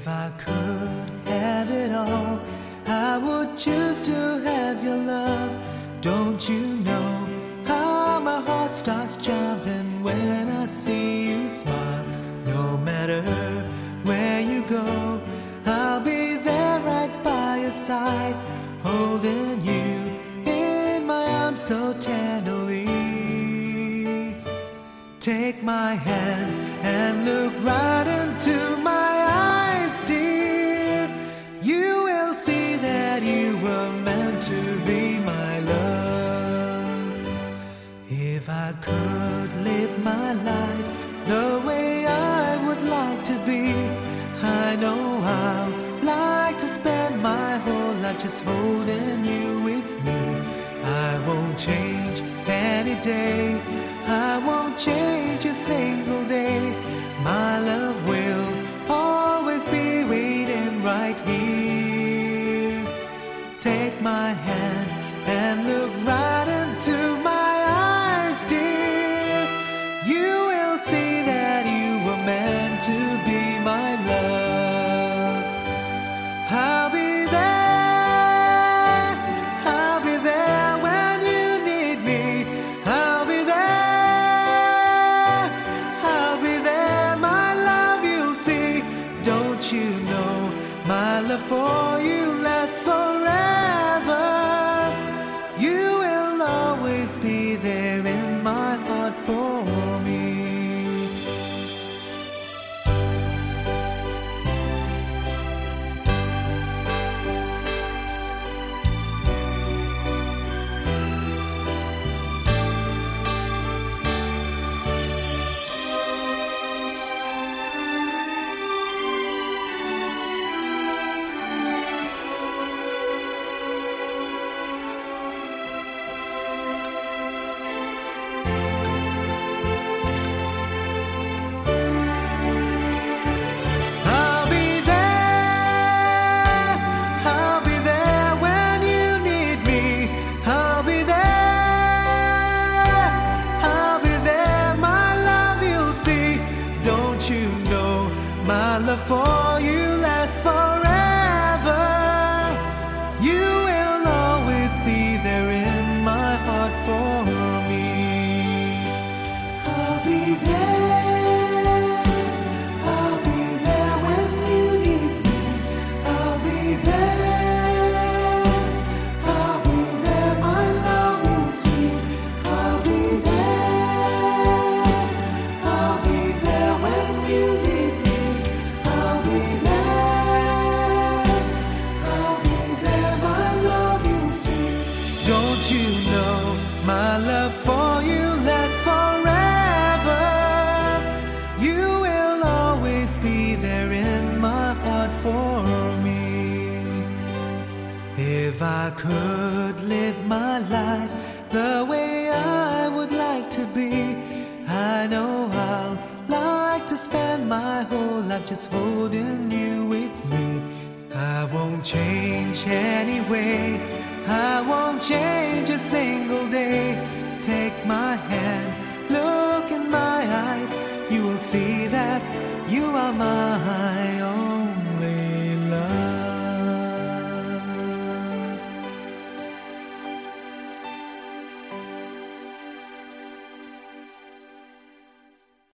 If I could have it all, I would choose to have your love. Don't you know how my heart starts jumping when I see you smile? No matter where you go, I'll be there right by your side, holding you in my arms so tenderly. Take my hand and look right into my eyes. Could live my life the way I would like to be, I know I'll like to spend my whole life just holding you with me. I won't change any day. I won't change a single day. My love will always be waiting right here. Take my hand and look right love for you lasts forever? You will always be there in my heart for for you my love for you lasts forever? You will always be there in my heart for me. If I could live my life the way I would like to be, I know I'll like to spend my whole life just holding you with me. I won't change anyway. I won't change a single day. Take my hand, look in my eyes. You will see that you are mine.